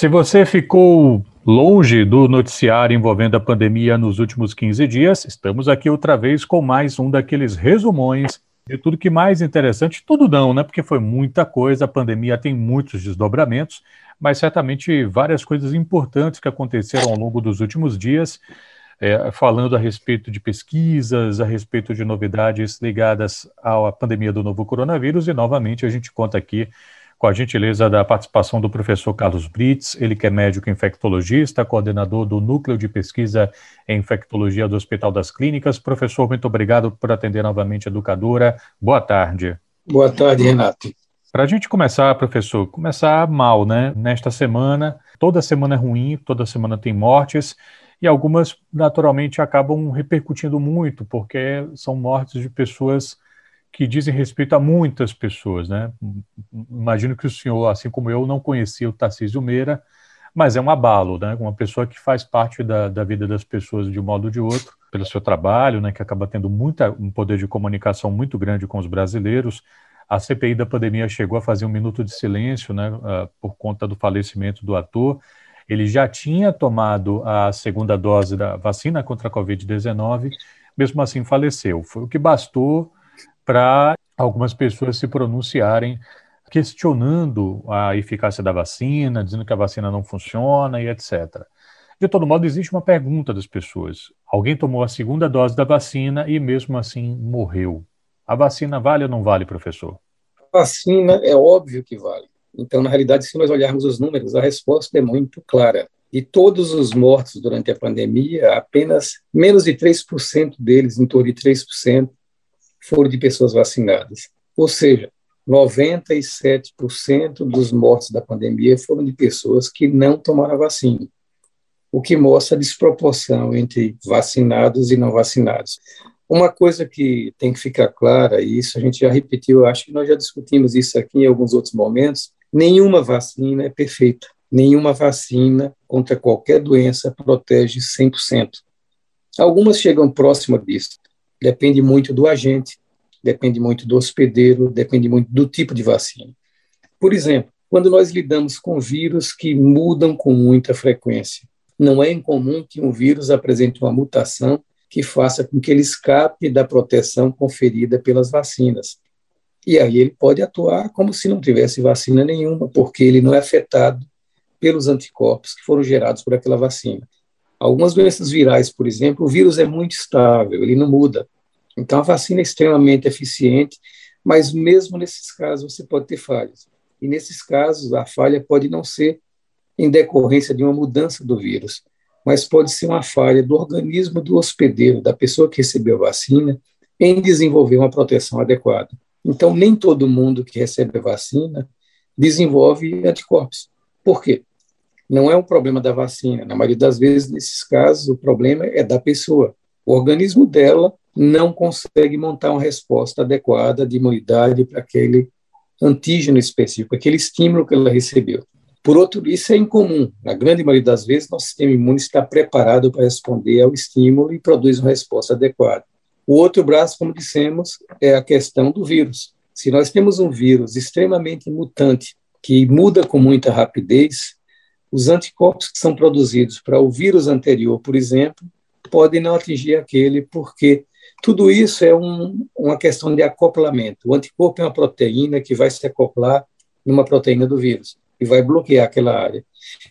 Se você ficou longe do noticiário envolvendo a pandemia nos últimos 15 dias, estamos aqui outra vez com mais um daqueles resumões de tudo que mais interessante, tudo não, né? Porque foi muita coisa, a pandemia tem muitos desdobramentos, mas certamente várias coisas importantes que aconteceram ao longo dos últimos dias é, falando a respeito de pesquisas, a respeito de novidades ligadas à pandemia do novo coronavírus, e novamente a gente conta aqui com a gentileza da participação do professor Carlos Brits, ele que é médico infectologista, coordenador do Núcleo de Pesquisa em Infectologia do Hospital das Clínicas. Professor, muito obrigado por atender novamente a educadora. Boa tarde. Boa tarde, Renato. Para a gente começar, professor, começar mal, né? Nesta semana, toda semana é ruim, toda semana tem mortes, e algumas naturalmente acabam repercutindo muito, porque são mortes de pessoas que dizem respeito a muitas pessoas, né? Imagino que o senhor, assim como eu, não conhecia o Tarcísio Meira, mas é um abalo, né? Uma pessoa que faz parte da, da vida das pessoas de um modo ou de outro, pelo seu trabalho, né? Que acaba tendo muita, um poder de comunicação muito grande com os brasileiros. A CPI da pandemia chegou a fazer um minuto de silêncio, né? Uh, por conta do falecimento do ator ele já tinha tomado a segunda dose da vacina contra a Covid-19, mesmo assim faleceu. Foi o que bastou para algumas pessoas se pronunciarem questionando a eficácia da vacina, dizendo que a vacina não funciona e etc. De todo modo, existe uma pergunta das pessoas. Alguém tomou a segunda dose da vacina e mesmo assim morreu. A vacina vale ou não vale, professor? A vacina é óbvio que vale. Então, na realidade, se nós olharmos os números, a resposta é muito clara. De todos os mortos durante a pandemia, apenas menos de 3% deles, em torno de 3%, foram de pessoas vacinadas. Ou seja, 97% dos mortos da pandemia foram de pessoas que não tomaram a vacina, o que mostra a desproporção entre vacinados e não vacinados. Uma coisa que tem que ficar clara, e isso a gente já repetiu, acho que nós já discutimos isso aqui em alguns outros momentos, nenhuma vacina é perfeita. Nenhuma vacina contra qualquer doença protege 100%. Algumas chegam próximo disso. Depende muito do agente, depende muito do hospedeiro, depende muito do tipo de vacina. Por exemplo, quando nós lidamos com vírus que mudam com muita frequência, não é incomum que um vírus apresente uma mutação que faça com que ele escape da proteção conferida pelas vacinas. E aí ele pode atuar como se não tivesse vacina nenhuma, porque ele não é afetado pelos anticorpos que foram gerados por aquela vacina. Algumas doenças virais, por exemplo, o vírus é muito estável, ele não muda. Então a vacina é extremamente eficiente, mas mesmo nesses casos você pode ter falhas. E nesses casos a falha pode não ser em decorrência de uma mudança do vírus, mas pode ser uma falha do organismo do hospedeiro, da pessoa que recebeu a vacina, em desenvolver uma proteção adequada. Então, nem todo mundo que recebe a vacina desenvolve anticorpos. Por quê? Não é um problema da vacina. Na maioria das vezes, nesses casos, o problema é da pessoa. O organismo dela não consegue montar uma resposta adequada de imunidade para aquele antígeno específico, aquele estímulo que ela recebeu. Por outro, isso é incomum. Na grande maioria das vezes, nosso sistema imune está preparado para responder ao estímulo e produz uma resposta adequada. O outro braço, como dissemos, é a questão do vírus. Se nós temos um vírus extremamente mutante, que muda com muita rapidez, os anticorpos que são produzidos para o vírus anterior, por exemplo, podem não atingir aquele, porque tudo isso é um, uma questão de acoplamento. O anticorpo é uma proteína que vai se acoplar numa proteína do vírus e vai bloquear aquela área.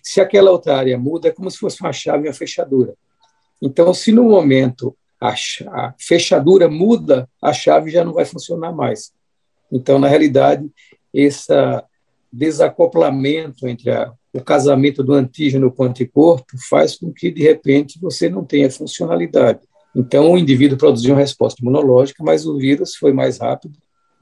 Se aquela outra área muda, é como se fosse uma chave e uma fechadura. Então, se no momento a, a fechadura muda, a chave já não vai funcionar mais. Então, na realidade, esse desacoplamento entre a, o casamento do antígeno com o anticorpo faz com que, de repente, você não tenha funcionalidade. Então, o indivíduo produziu uma resposta imunológica, mas o vírus foi mais rápido,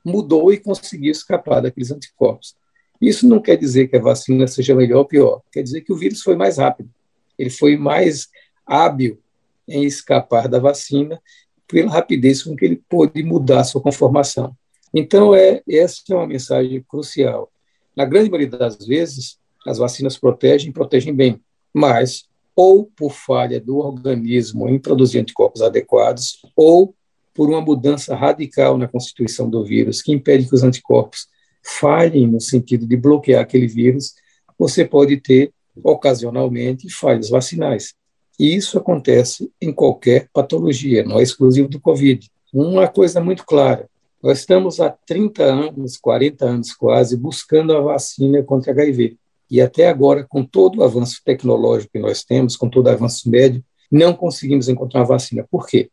mudou e conseguiu escapar daqueles anticorpos. Isso não quer dizer que a vacina seja melhor ou pior, quer dizer que o vírus foi mais rápido, ele foi mais hábil em escapar da vacina pela rapidez com que ele pôde mudar sua conformação. Então, é, essa é uma mensagem crucial. Na grande maioria das vezes, as vacinas protegem, protegem bem, mas ou por falha do organismo em produzir anticorpos adequados, ou por uma mudança radical na constituição do vírus, que impede que os anticorpos falhem no sentido de bloquear aquele vírus, você pode ter ocasionalmente, falhas vacinais. E isso acontece em qualquer patologia, não é exclusivo do Covid. Uma coisa muito clara: nós estamos há 30 anos, 40 anos quase, buscando a vacina contra HIV. E até agora, com todo o avanço tecnológico que nós temos, com todo o avanço médio, não conseguimos encontrar uma vacina. Por quê?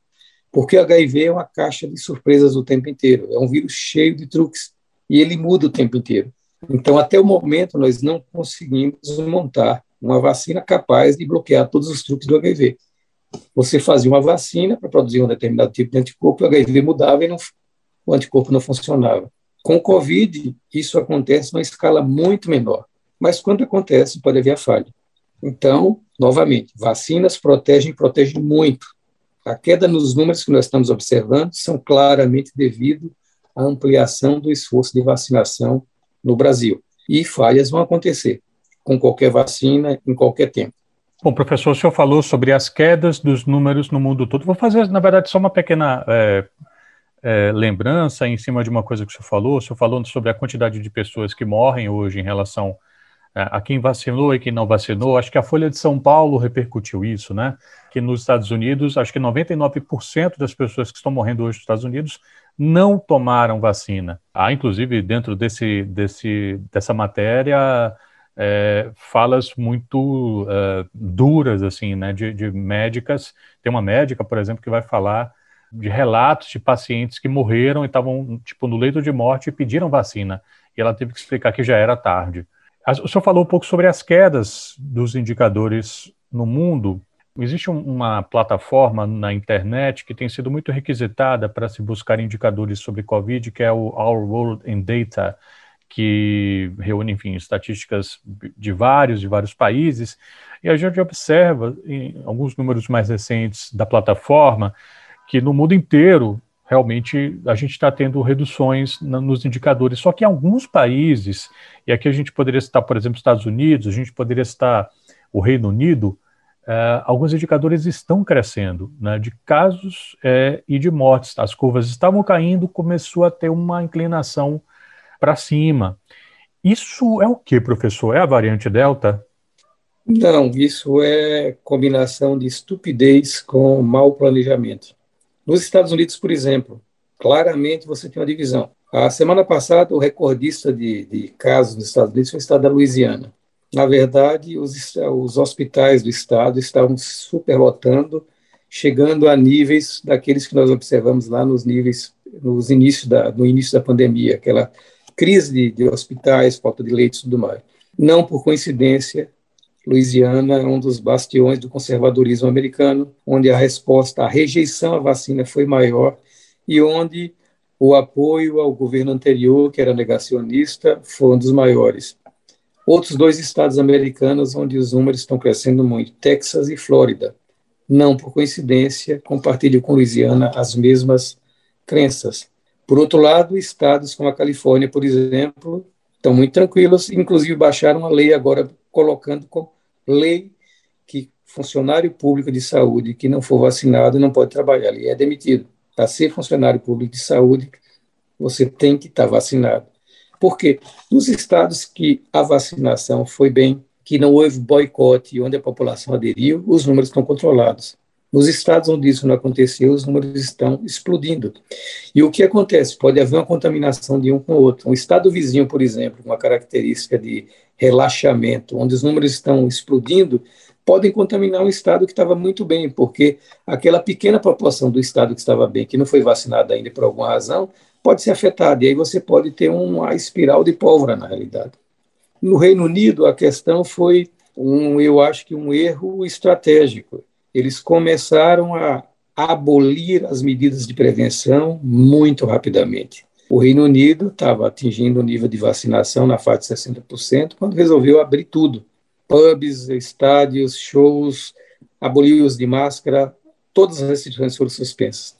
Porque o HIV é uma caixa de surpresas o tempo inteiro. É um vírus cheio de truques e ele muda o tempo inteiro. Então, até o momento, nós não conseguimos montar uma vacina capaz de bloquear todos os truques do HIV. Você fazia uma vacina para produzir um determinado tipo de anticorpo, o HIV mudava e não, o anticorpo não funcionava. Com o Covid, isso acontece numa escala muito menor, mas quando acontece, pode haver falha. Então, novamente, vacinas protegem protegem muito. A queda nos números que nós estamos observando são claramente devido à ampliação do esforço de vacinação no Brasil. E falhas vão acontecer com qualquer vacina, em qualquer tempo. Bom, professor, o senhor falou sobre as quedas dos números no mundo todo. Vou fazer, na verdade, só uma pequena é, é, lembrança em cima de uma coisa que o senhor falou. O senhor falou sobre a quantidade de pessoas que morrem hoje em relação a quem vacinou e quem não vacinou. Acho que a Folha de São Paulo repercutiu isso, né? Que nos Estados Unidos, acho que 99% das pessoas que estão morrendo hoje nos Estados Unidos não tomaram vacina. Há, inclusive, dentro desse, desse, dessa matéria, é, falas muito é, duras, assim, né, de, de, médicas. Tem uma médica, por exemplo, que vai falar de relatos de pacientes que morreram e estavam, tipo, no leito de morte e pediram vacina. E ela teve que explicar que já era tarde. O senhor falou um pouco sobre as quedas dos indicadores no mundo. Existe uma plataforma na internet que tem sido muito requisitada para se buscar indicadores sobre Covid, que é o Our World in Data que reúne, enfim, estatísticas de vários, de vários países, e a gente observa, em alguns números mais recentes da plataforma, que no mundo inteiro, realmente, a gente está tendo reduções nos indicadores, só que em alguns países, e aqui a gente poderia citar, por exemplo, Estados Unidos, a gente poderia citar o Reino Unido, Uh, alguns indicadores estão crescendo, né, de casos é, e de mortes. As curvas estavam caindo, começou a ter uma inclinação para cima. Isso é o que, professor? É a variante Delta? Não, isso é combinação de estupidez com mau planejamento. Nos Estados Unidos, por exemplo, claramente você tem uma divisão. A semana passada, o recordista de, de casos nos Estados Unidos foi o estado da Louisiana. Na verdade, os, os hospitais do estado estavam superlotando, chegando a níveis daqueles que nós observamos lá nos níveis, nos inícios da, no início da pandemia, aquela crise de, de hospitais, falta de leitos e tudo mais. Não por coincidência, Louisiana é um dos bastiões do conservadorismo americano, onde a resposta à rejeição à vacina foi maior e onde o apoio ao governo anterior, que era negacionista, foi um dos maiores. Outros dois estados americanos onde os números estão crescendo muito, Texas e Flórida. Não por coincidência, compartilham com Louisiana as mesmas crenças. Por outro lado, estados como a Califórnia, por exemplo, estão muito tranquilos, inclusive baixaram uma lei agora colocando lei que funcionário público de saúde que não for vacinado não pode trabalhar, ele é demitido. Para ser funcionário público de saúde, você tem que estar vacinado. Porque nos estados que a vacinação foi bem, que não houve boicote, onde a população aderiu, os números estão controlados. Nos estados onde isso não aconteceu, os números estão explodindo. E o que acontece? Pode haver uma contaminação de um com o outro. Um estado vizinho, por exemplo, uma característica de relaxamento, onde os números estão explodindo, podem contaminar um estado que estava muito bem, porque aquela pequena proporção do estado que estava bem, que não foi vacinado ainda por alguma razão, pode ser afetada. E aí você pode ter uma espiral de pólvora, na realidade. No Reino Unido, a questão foi, um, eu acho que um erro estratégico eles começaram a abolir as medidas de prevenção muito rapidamente. O Reino Unido estava atingindo o nível de vacinação na faixa de 60% quando resolveu abrir tudo. Pubs, estádios, shows, aboliu o uso de máscara, todas as restrições foram suspensas.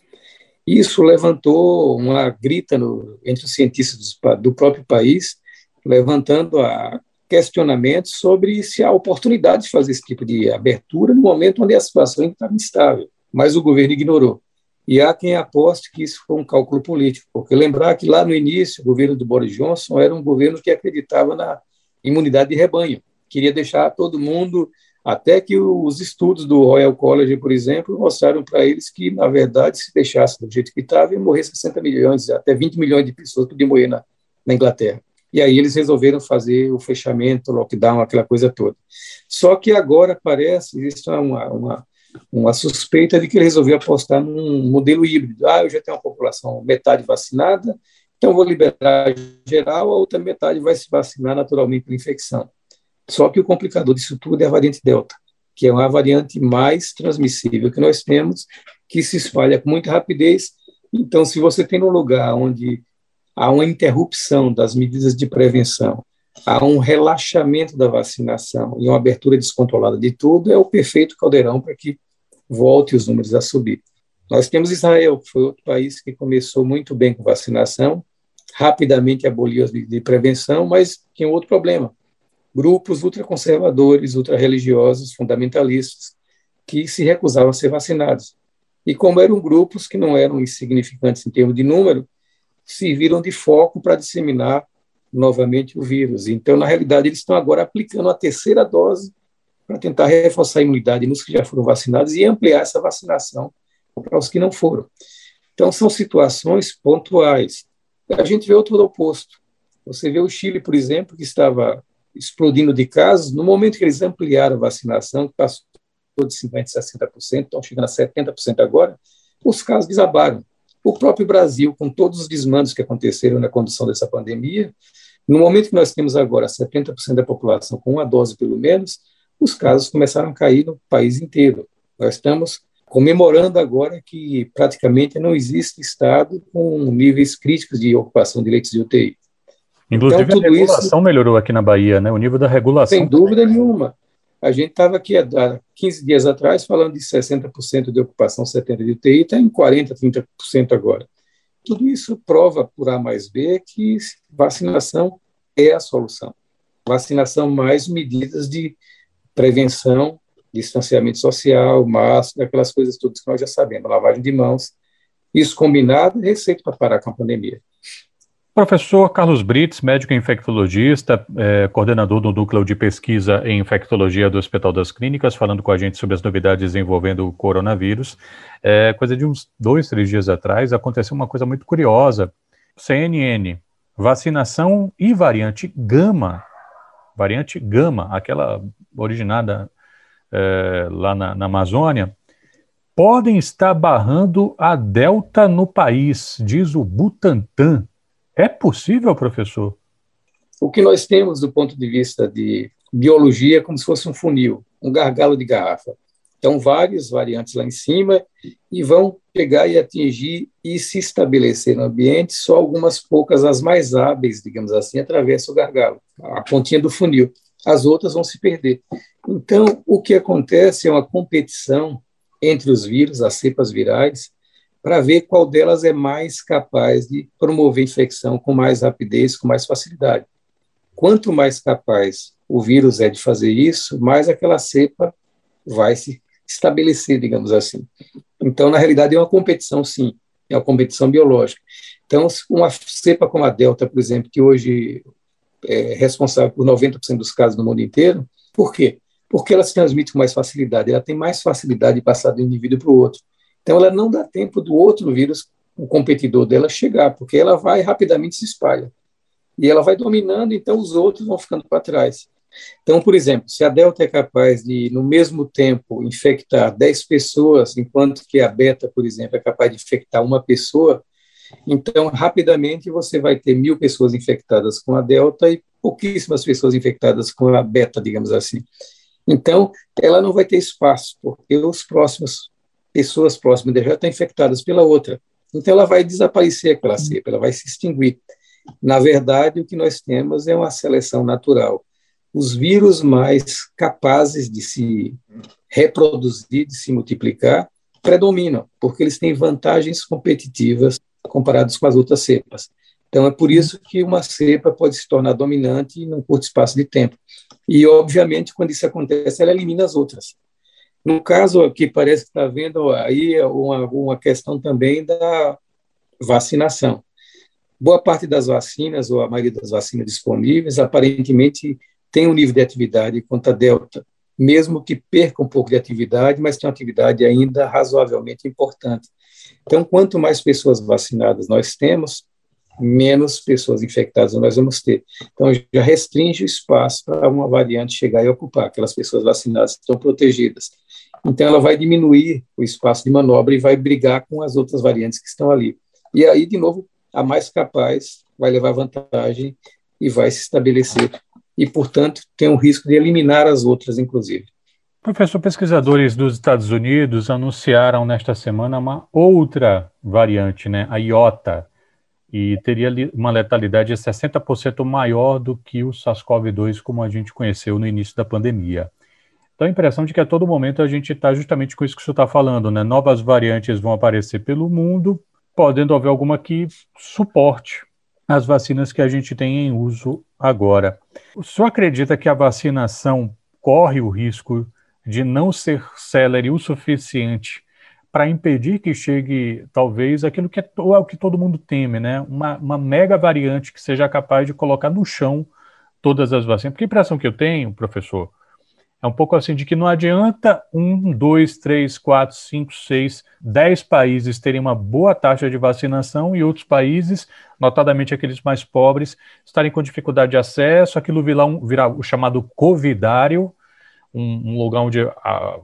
Isso levantou uma grita no, entre os cientistas do, do próprio país, levantando a questionamentos sobre se há oportunidade de fazer esse tipo de abertura no momento onde a situação estava instável, mas o governo ignorou. E há quem aposte que isso foi um cálculo político, porque lembrar que lá no início o governo do Boris Johnson era um governo que acreditava na imunidade de rebanho, queria deixar todo mundo, até que os estudos do Royal College, por exemplo, mostraram para eles que, na verdade, se deixasse do jeito que estava, ia morrer 60 milhões, até 20 milhões de pessoas podiam morrer na, na Inglaterra. E aí eles resolveram fazer o fechamento, o lockdown, aquela coisa toda. Só que agora parece, existe uma, uma, uma suspeita de que ele resolveu apostar num modelo híbrido. Ah, eu já tenho uma população metade vacinada, então vou liberar geral, a outra metade vai se vacinar naturalmente por infecção. Só que o complicador disso tudo é a variante Delta, que é uma variante mais transmissível que nós temos, que se espalha com muita rapidez. Então, se você tem um lugar onde há uma interrupção das medidas de prevenção, há um relaxamento da vacinação e uma abertura descontrolada de tudo, é o perfeito caldeirão para que volte os números a subir. Nós temos Israel, que foi outro país que começou muito bem com vacinação, rapidamente aboliu as medidas de prevenção, mas tinha outro problema grupos ultraconservadores, ultrarreligiosos, fundamentalistas, que se recusavam a ser vacinados. E como eram grupos que não eram insignificantes em termos de número, serviram de foco para disseminar novamente o vírus. Então, na realidade, eles estão agora aplicando a terceira dose para tentar reforçar a imunidade nos que já foram vacinados e ampliar essa vacinação para os que não foram. Então, são situações pontuais. A gente vê outro oposto. Você vê o Chile, por exemplo, que estava explodindo de casos, no momento que eles ampliaram a vacinação, passou de 50% a 60%, estão chegando a 70% agora, os casos desabaram. O próprio Brasil, com todos os desmandos que aconteceram na condução dessa pandemia, no momento que nós temos agora 70% da população com uma dose pelo menos, os casos começaram a cair no país inteiro. Nós estamos comemorando agora que praticamente não existe estado com níveis críticos de ocupação de leitos de UTI. Inclusive, então, a regulação isso, melhorou aqui na Bahia, né? O nível da regulação. Sem dúvida nenhuma. A gente estava aqui há 15 dias atrás falando de 60% de ocupação 70% de UTI, está em 40%, 30% agora. Tudo isso prova por A mais B que vacinação é a solução. Vacinação mais medidas de prevenção, distanciamento social, máscara, aquelas coisas todas que nós já sabemos, lavagem de mãos. Isso combinado receita para parar com a pandemia. Professor Carlos Brits, médico infectologista, é, coordenador do Núcleo de Pesquisa em Infectologia do Hospital das Clínicas, falando com a gente sobre as novidades envolvendo o coronavírus. É, coisa de uns dois, três dias atrás, aconteceu uma coisa muito curiosa. CNN, vacinação e variante Gama, variante Gama, aquela originada é, lá na, na Amazônia, podem estar barrando a Delta no país, diz o Butantan. É possível, professor? O que nós temos do ponto de vista de biologia é como se fosse um funil, um gargalo de garrafa. Então, várias variantes lá em cima e vão pegar e atingir e se estabelecer no ambiente, só algumas poucas, as mais hábeis, digamos assim, atravessam o gargalo, a pontinha do funil. As outras vão se perder. Então, o que acontece é uma competição entre os vírus, as cepas virais, para ver qual delas é mais capaz de promover infecção com mais rapidez, com mais facilidade. Quanto mais capaz o vírus é de fazer isso, mais aquela cepa vai se estabelecer, digamos assim. Então, na realidade, é uma competição, sim, é uma competição biológica. Então, uma cepa como a Delta, por exemplo, que hoje é responsável por 90% dos casos no mundo inteiro, por quê? Porque ela se transmite com mais facilidade, ela tem mais facilidade de passar de um indivíduo para o outro. Então, ela não dá tempo do outro vírus, o competidor dela, chegar, porque ela vai rapidamente se espalha. E ela vai dominando, então os outros vão ficando para trás. Então, por exemplo, se a Delta é capaz de, no mesmo tempo, infectar 10 pessoas, enquanto que a Beta, por exemplo, é capaz de infectar uma pessoa, então, rapidamente, você vai ter mil pessoas infectadas com a Delta e pouquíssimas pessoas infectadas com a Beta, digamos assim. Então, ela não vai ter espaço, porque os próximos pessoas próximas dela já estão infectadas pela outra. Então, ela vai desaparecer aquela cepa, ela vai se extinguir. Na verdade, o que nós temos é uma seleção natural. Os vírus mais capazes de se reproduzir, de se multiplicar, predominam, porque eles têm vantagens competitivas comparados com as outras cepas. Então, é por isso que uma cepa pode se tornar dominante em um curto espaço de tempo. E, obviamente, quando isso acontece, ela elimina as outras. No caso aqui, parece que está havendo aí uma, uma questão também da vacinação. Boa parte das vacinas, ou a maioria das vacinas disponíveis, aparentemente tem um nível de atividade quanto a Delta, mesmo que perca um pouco de atividade, mas tem uma atividade ainda razoavelmente importante. Então, quanto mais pessoas vacinadas nós temos, menos pessoas infectadas nós vamos ter. Então, já restringe o espaço para uma variante chegar e ocupar. Aquelas pessoas vacinadas estão protegidas. Então, ela vai diminuir o espaço de manobra e vai brigar com as outras variantes que estão ali. E aí, de novo, a mais capaz vai levar vantagem e vai se estabelecer. E, portanto, tem o risco de eliminar as outras, inclusive. Professor, pesquisadores dos Estados Unidos anunciaram nesta semana uma outra variante, né, a IOTA, e teria uma letalidade de 60% maior do que o SARS-CoV-2 como a gente conheceu no início da pandemia. Então a impressão de que a todo momento a gente está justamente com isso que senhor está falando, né? Novas variantes vão aparecer pelo mundo, podendo haver alguma que suporte as vacinas que a gente tem em uso agora. O senhor acredita que a vacinação corre o risco de não ser célere o suficiente para impedir que chegue, talvez, aquilo que é, é, o que todo mundo teme, né? Uma, uma mega variante que seja capaz de colocar no chão todas as vacinas. Porque a impressão que eu tenho, professor, é um pouco assim de que não adianta um, dois, três, quatro, cinco, seis, dez países terem uma boa taxa de vacinação e outros países, notadamente aqueles mais pobres, estarem com dificuldade de acesso, aquilo virar, um, virar o chamado covidário, um, um lugar onde a,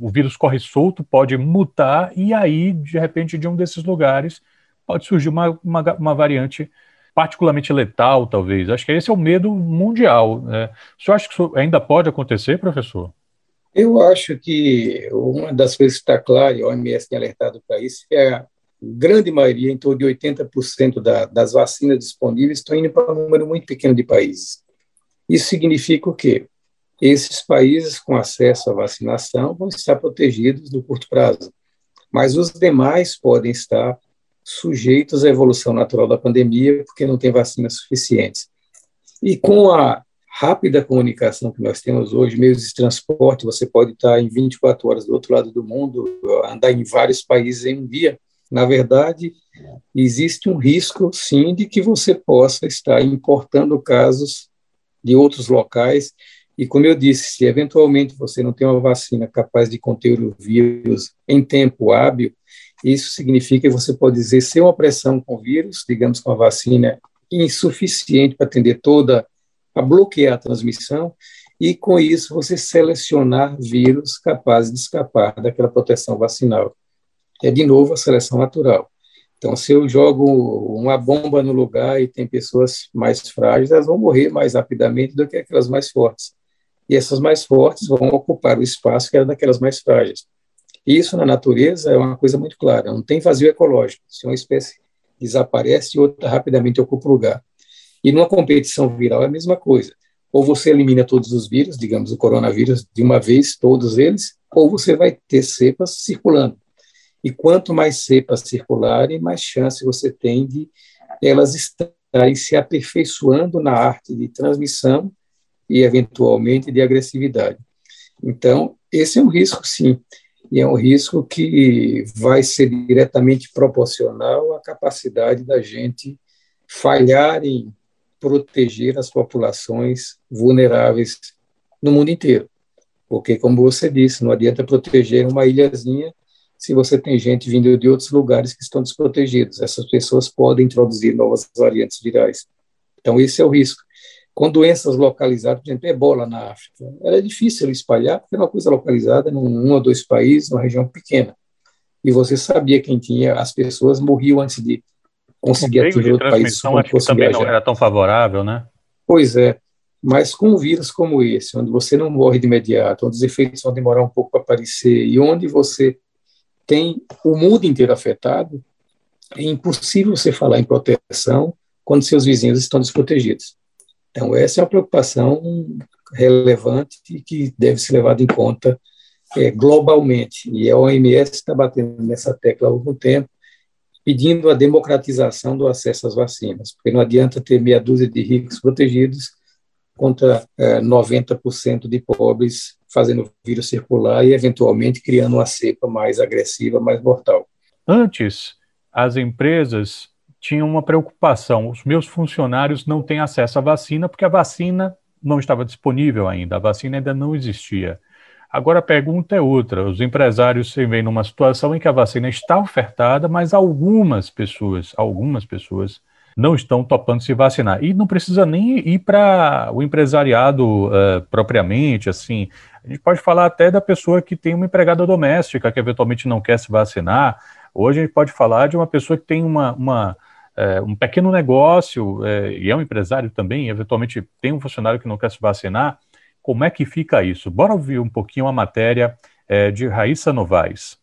o vírus corre solto, pode mutar, e aí, de repente, de um desses lugares, pode surgir uma, uma, uma variante particularmente letal, talvez. Acho que esse é o medo mundial. Né? O senhor acha que isso ainda pode acontecer, professor? Eu acho que uma das coisas que está clara, e a OMS tem alertado para isso, é a grande maioria, em torno de 80% da, das vacinas disponíveis, estão indo para um número muito pequeno de países. Isso significa o quê? Esses países com acesso à vacinação vão estar protegidos no curto prazo, mas os demais podem estar sujeitos à evolução natural da pandemia, porque não tem vacinas suficientes. E com a rápida comunicação que nós temos hoje, meios de transporte, você pode estar em 24 horas do outro lado do mundo, andar em vários países em um dia. Na verdade, existe um risco, sim, de que você possa estar importando casos de outros locais. E, como eu disse, se eventualmente você não tem uma vacina capaz de conter o vírus em tempo hábil, isso significa que você pode exercer uma pressão com o vírus, digamos com a vacina insuficiente para atender toda, a bloquear a transmissão, e com isso você selecionar vírus capazes de escapar daquela proteção vacinal. É de novo a seleção natural. Então, se eu jogo uma bomba no lugar e tem pessoas mais frágeis, elas vão morrer mais rapidamente do que aquelas mais fortes. E essas mais fortes vão ocupar o espaço que era daquelas mais frágeis. Isso na natureza é uma coisa muito clara, não tem vazio ecológico. Se uma espécie desaparece, outra rapidamente ocupa o lugar. E numa competição viral é a mesma coisa. Ou você elimina todos os vírus, digamos o coronavírus de uma vez, todos eles, ou você vai ter cepas circulando. E quanto mais cepas circularem, mais chance você tem de elas estarem se aperfeiçoando na arte de transmissão e, eventualmente, de agressividade. Então, esse é um risco, sim e é um risco que vai ser diretamente proporcional à capacidade da gente falhar em proteger as populações vulneráveis no mundo inteiro. Porque, como você disse, não adianta proteger uma ilhazinha se você tem gente vindo de outros lugares que estão desprotegidos. Essas pessoas podem introduzir novas variantes virais. Então, esse é o risco com doenças localizadas, por exemplo, ebola na África. Era difícil espalhar, porque era uma coisa localizada em um ou dois países, numa região pequena. E você sabia quem tinha, as pessoas morriam antes de conseguir atingir outro país. Acho que também viajar. não era tão favorável, né? Pois é, mas com um vírus como esse, onde você não morre de imediato, onde os efeitos vão demorar um pouco para aparecer, e onde você tem o mundo inteiro afetado, é impossível você falar em proteção quando seus vizinhos estão desprotegidos. Então, essa é uma preocupação relevante e que deve ser levada em conta é, globalmente. E a OMS está batendo nessa tecla há algum tempo, pedindo a democratização do acesso às vacinas, porque não adianta ter meia dúzia de ricos protegidos contra é, 90% de pobres fazendo o vírus circular e, eventualmente, criando uma cepa mais agressiva, mais mortal. Antes, as empresas tinham uma preocupação: os meus funcionários não têm acesso à vacina, porque a vacina não estava disponível ainda, a vacina ainda não existia. Agora a pergunta é outra: os empresários se veem numa situação em que a vacina está ofertada, mas algumas pessoas, algumas pessoas não estão topando se vacinar. E não precisa nem ir para o empresariado uh, propriamente, assim. A gente pode falar até da pessoa que tem uma empregada doméstica que eventualmente não quer se vacinar. Hoje a gente pode falar de uma pessoa que tem uma, uma é, um pequeno negócio é, e é um empresário também, eventualmente tem um funcionário que não quer se vacinar. Como é que fica isso? Bora ouvir um pouquinho a matéria é, de Raíssa Novaes.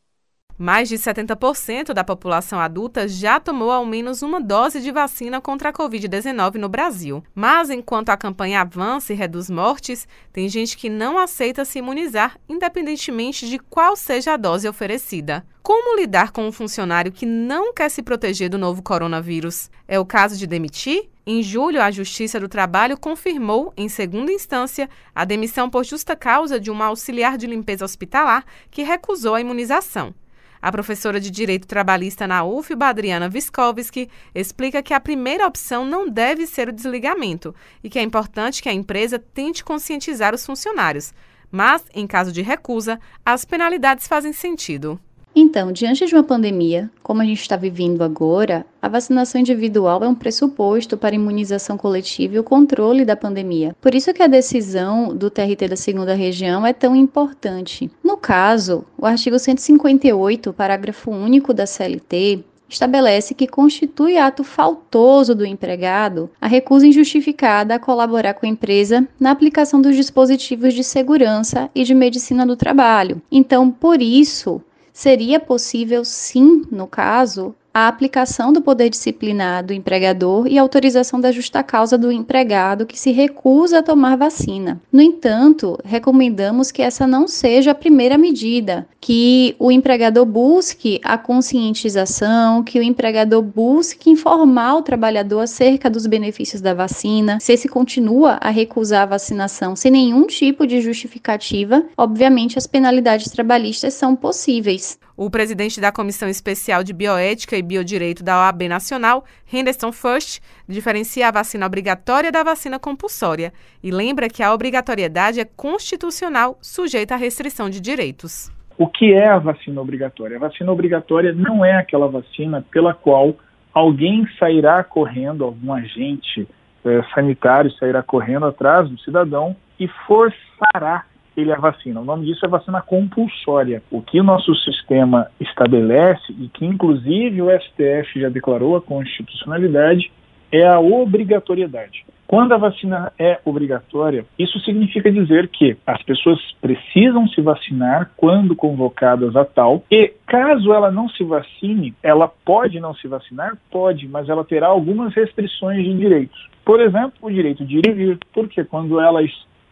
Mais de 70% da população adulta já tomou ao menos uma dose de vacina contra a Covid-19 no Brasil. Mas enquanto a campanha avança e reduz mortes, tem gente que não aceita se imunizar, independentemente de qual seja a dose oferecida. Como lidar com um funcionário que não quer se proteger do novo coronavírus? É o caso de demitir? Em julho, a Justiça do Trabalho confirmou, em segunda instância, a demissão por justa causa de uma auxiliar de limpeza hospitalar que recusou a imunização. A professora de Direito Trabalhista na UFBA, Adriana Viskovski, explica que a primeira opção não deve ser o desligamento e que é importante que a empresa tente conscientizar os funcionários. Mas, em caso de recusa, as penalidades fazem sentido. Então, diante de uma pandemia, como a gente está vivendo agora, a vacinação individual é um pressuposto para a imunização coletiva e o controle da pandemia. Por isso que a decisão do TRT da segunda região é tão importante. No caso, o artigo 158, parágrafo único da CLT, estabelece que constitui ato faltoso do empregado a recusa injustificada a colaborar com a empresa na aplicação dos dispositivos de segurança e de medicina do trabalho. Então, por isso, seria possível, sim, no caso, a aplicação do poder disciplinar do empregador e autorização da justa causa do empregado que se recusa a tomar vacina. No entanto, recomendamos que essa não seja a primeira medida, que o empregador busque a conscientização, que o empregador busque informar o trabalhador acerca dos benefícios da vacina. Se esse continua a recusar a vacinação sem nenhum tipo de justificativa, obviamente as penalidades trabalhistas são possíveis. O presidente da Comissão Especial de Bioética e Biodireito da OAB Nacional, Henderson First, diferencia a vacina obrigatória da vacina compulsória e lembra que a obrigatoriedade é constitucional, sujeita à restrição de direitos. O que é a vacina obrigatória? A vacina obrigatória não é aquela vacina pela qual alguém sairá correndo, algum agente eh, sanitário sairá correndo atrás do cidadão e forçará ele a vacina. O nome disso é vacina compulsória. O que o nosso sistema estabelece, e que inclusive o STF já declarou a constitucionalidade, é a obrigatoriedade. Quando a vacina é obrigatória, isso significa dizer que as pessoas precisam se vacinar quando convocadas a tal, e caso ela não se vacine, ela pode não se vacinar? Pode, mas ela terá algumas restrições de direitos. Por exemplo, o direito de ir e vir, porque quando ela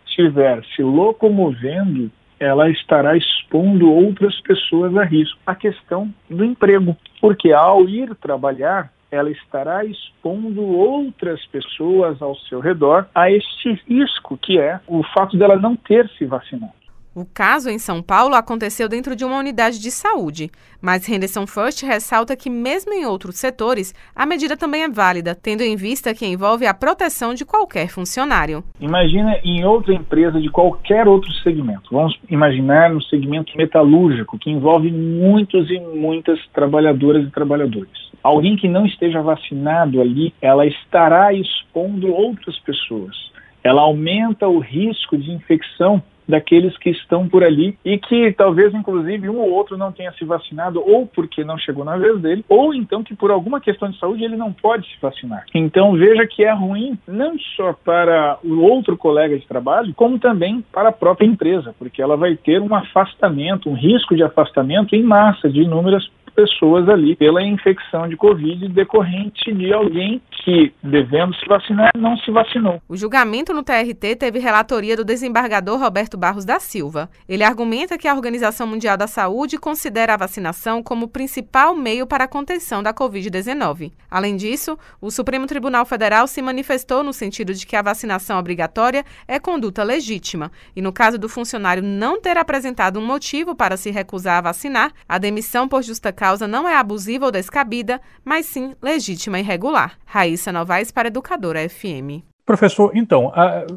estiver se locomovendo, ela estará expondo outras pessoas a risco. A questão do emprego, porque ao ir trabalhar, ela estará expondo outras pessoas ao seu redor a este risco que é o fato dela não ter se vacinado. O caso em São Paulo aconteceu dentro de uma unidade de saúde, mas Henderson First ressalta que, mesmo em outros setores, a medida também é válida, tendo em vista que envolve a proteção de qualquer funcionário. Imagina em outra empresa de qualquer outro segmento. Vamos imaginar no segmento metalúrgico, que envolve muitos e muitas trabalhadoras e trabalhadores. Alguém que não esteja vacinado ali, ela estará expondo outras pessoas. Ela aumenta o risco de infecção daqueles que estão por ali e que talvez, inclusive, um ou outro não tenha se vacinado, ou porque não chegou na vez dele, ou então que por alguma questão de saúde ele não pode se vacinar. Então veja que é ruim não só para o outro colega de trabalho, como também para a própria empresa, porque ela vai ter um afastamento, um risco de afastamento em massa de inúmeras pessoas ali pela infecção de Covid decorrente de alguém que, devendo se vacinar, não se vacinou. O julgamento no TRT teve relatoria do desembargador Roberto Barros da Silva. Ele argumenta que a Organização Mundial da Saúde considera a vacinação como o principal meio para a contenção da Covid-19. Além disso, o Supremo Tribunal Federal se manifestou no sentido de que a vacinação obrigatória é conduta legítima e, no caso do funcionário não ter apresentado um motivo para se recusar a vacinar, a demissão por justa causa causa não é abusiva ou descabida, mas sim legítima e regular. Raíssa Novaes para Educadora FM. Professor, então,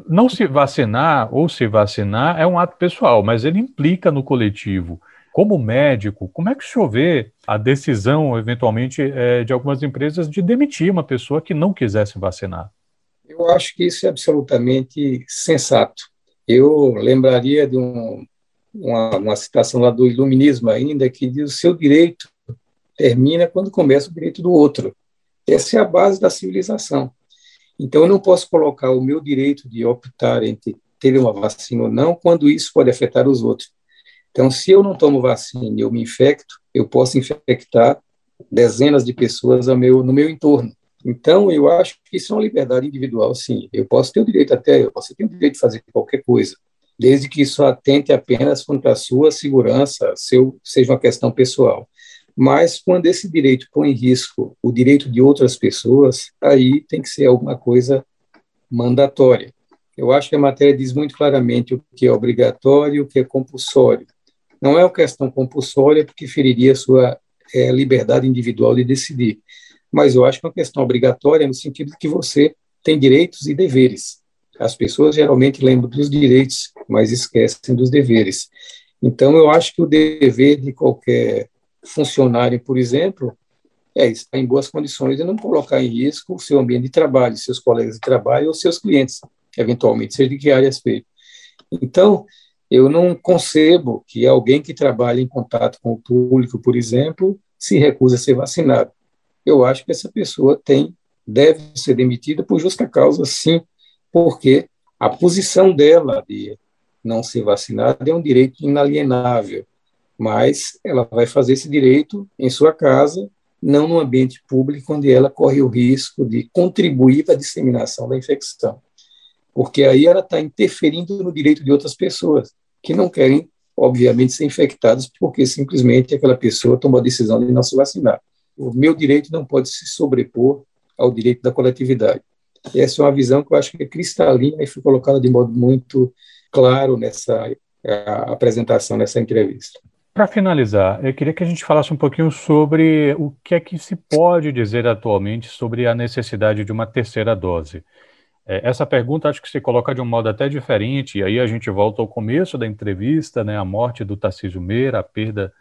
não se vacinar ou se vacinar é um ato pessoal, mas ele implica no coletivo. Como médico, como é que o senhor vê a decisão, eventualmente, é, de algumas empresas de demitir uma pessoa que não quisesse vacinar? Eu acho que isso é absolutamente sensato. Eu lembraria de um, uma, uma citação lá do Iluminismo ainda, que diz o seu direito termina quando começa o direito do outro. Essa é a base da civilização. Então, eu não posso colocar o meu direito de optar entre ter uma vacina ou não, quando isso pode afetar os outros. Então, se eu não tomo vacina e eu me infecto, eu posso infectar dezenas de pessoas meu, no meu entorno. Então, eu acho que isso é uma liberdade individual, sim. Eu posso ter o direito até, você tem o direito de fazer qualquer coisa, desde que isso atente apenas contra a sua segurança, seu, seja uma questão pessoal. Mas quando esse direito põe em risco o direito de outras pessoas, aí tem que ser alguma coisa mandatória. Eu acho que a matéria diz muito claramente o que é obrigatório e o que é compulsório. Não é uma questão compulsória, porque feriria sua é, liberdade individual de decidir. Mas eu acho que é uma questão obrigatória no sentido de que você tem direitos e deveres. As pessoas geralmente lembram dos direitos, mas esquecem dos deveres. Então, eu acho que o dever de qualquer funcionário, por exemplo, é estar em boas condições e não colocar em risco o seu ambiente de trabalho, seus colegas de trabalho ou seus clientes, eventualmente, seja de que áreas feito. Então, eu não concebo que alguém que trabalha em contato com o público, por exemplo, se recusa a ser vacinado. Eu acho que essa pessoa tem, deve ser demitida por justa causa, sim, porque a posição dela de não ser vacinada é um direito inalienável, mas ela vai fazer esse direito em sua casa, não no ambiente público, onde ela corre o risco de contribuir para a disseminação da infecção. Porque aí ela está interferindo no direito de outras pessoas que não querem, obviamente, ser infectados porque simplesmente aquela pessoa tomou a decisão de não se vacinar. O meu direito não pode se sobrepor ao direito da coletividade. Essa é uma visão que eu acho que é cristalina e foi colocada de modo muito claro nessa apresentação, nessa entrevista. Para finalizar, eu queria que a gente falasse um pouquinho sobre o que é que se pode dizer atualmente sobre a necessidade de uma terceira dose. É, essa pergunta acho que se coloca de um modo até diferente, e aí a gente volta ao começo da entrevista, né, a morte do Tarcísio Meira, a perda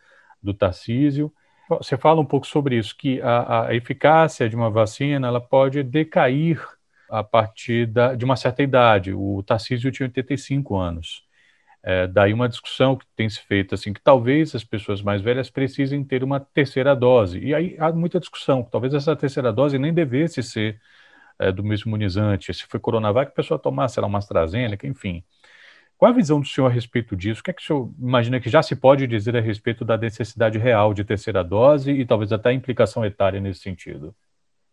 do Tarcísio. Você fala um pouco sobre isso, que a, a eficácia de uma vacina ela pode decair a partir da, de uma certa idade. O Tarcísio tinha 85 anos. É, daí uma discussão que tem se feito assim que talvez as pessoas mais velhas precisem ter uma terceira dose e aí há muita discussão talvez essa terceira dose nem devesse ser é, do mesmo imunizante. Se foi Coronavac, a pessoa tomasse lá uma AstraZeneca, enfim. Qual a visão do senhor a respeito disso? O que é que o senhor imagina que já se pode dizer a respeito da necessidade real de terceira dose e talvez até a implicação etária nesse sentido?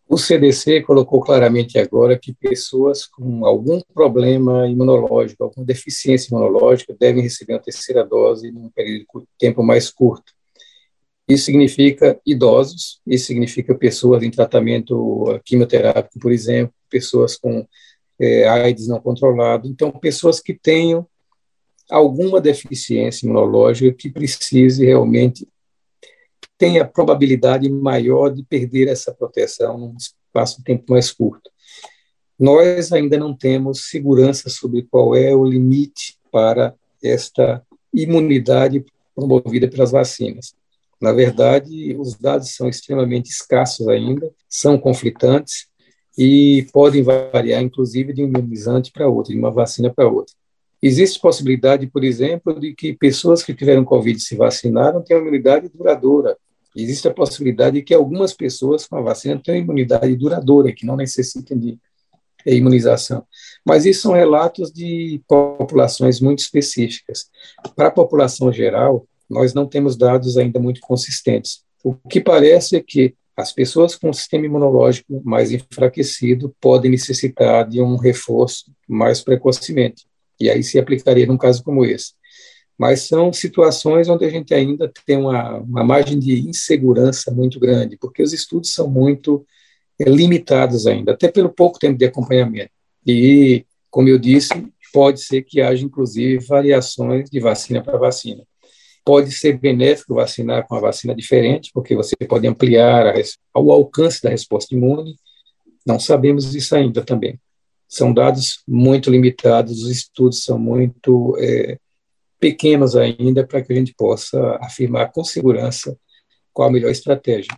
O CDC colocou claramente agora que pessoas com algum problema imunológico, alguma deficiência imunológica, devem receber a terceira dose num período de tempo mais curto. Isso significa idosos, isso significa pessoas em tratamento quimioterápico, por exemplo, pessoas com é, AIDS não controlado, então pessoas que tenham alguma deficiência imunológica que precise realmente tenha probabilidade maior de perder essa proteção num espaço de tempo mais curto. Nós ainda não temos segurança sobre qual é o limite para esta imunidade promovida pelas vacinas. Na verdade, os dados são extremamente escassos ainda, são conflitantes e podem variar, inclusive, de um imunizante para outro, de uma vacina para outra. Existe possibilidade, por exemplo, de que pessoas que tiveram Covid e se vacinaram tenham imunidade duradoura. Existe a possibilidade de que algumas pessoas com a vacina tenham imunidade duradoura, que não necessitem de imunização. Mas isso são relatos de populações muito específicas. Para a população geral, nós não temos dados ainda muito consistentes. O que parece é que as pessoas com o sistema imunológico mais enfraquecido podem necessitar de um reforço mais precocemente. E aí se aplicaria num caso como esse. Mas são situações onde a gente ainda tem uma, uma margem de insegurança muito grande, porque os estudos são muito é, limitados ainda, até pelo pouco tempo de acompanhamento. E, como eu disse, pode ser que haja, inclusive, variações de vacina para vacina. Pode ser benéfico vacinar com uma vacina diferente, porque você pode ampliar a, o alcance da resposta imune. Não sabemos isso ainda também. São dados muito limitados, os estudos são muito é, pequenos ainda para que a gente possa afirmar com segurança qual a melhor estratégia.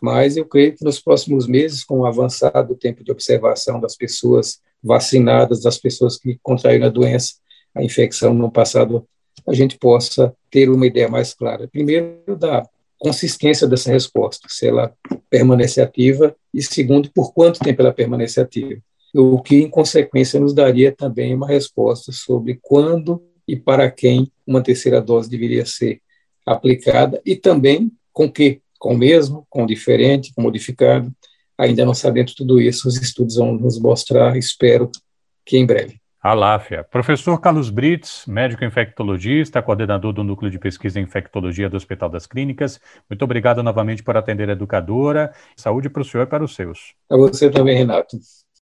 Mas eu creio que nos próximos meses, com o avançado tempo de observação das pessoas vacinadas, das pessoas que contraíram a doença, a infecção no passado, a gente possa ter uma ideia mais clara. Primeiro, da consistência dessa resposta, se ela permanece ativa, e segundo, por quanto tempo ela permanece ativa. O que, em consequência, nos daria também uma resposta sobre quando e para quem uma terceira dose deveria ser aplicada e também com que, com o mesmo, com o diferente, com o modificado. Ainda não sabemos tudo isso, os estudos vão nos mostrar, espero que em breve. Aláfia. Professor Carlos Brits, médico infectologista, coordenador do Núcleo de Pesquisa em Infectologia do Hospital das Clínicas. Muito obrigado novamente por atender a educadora. Saúde para o senhor e para os seus. A você também, Renato.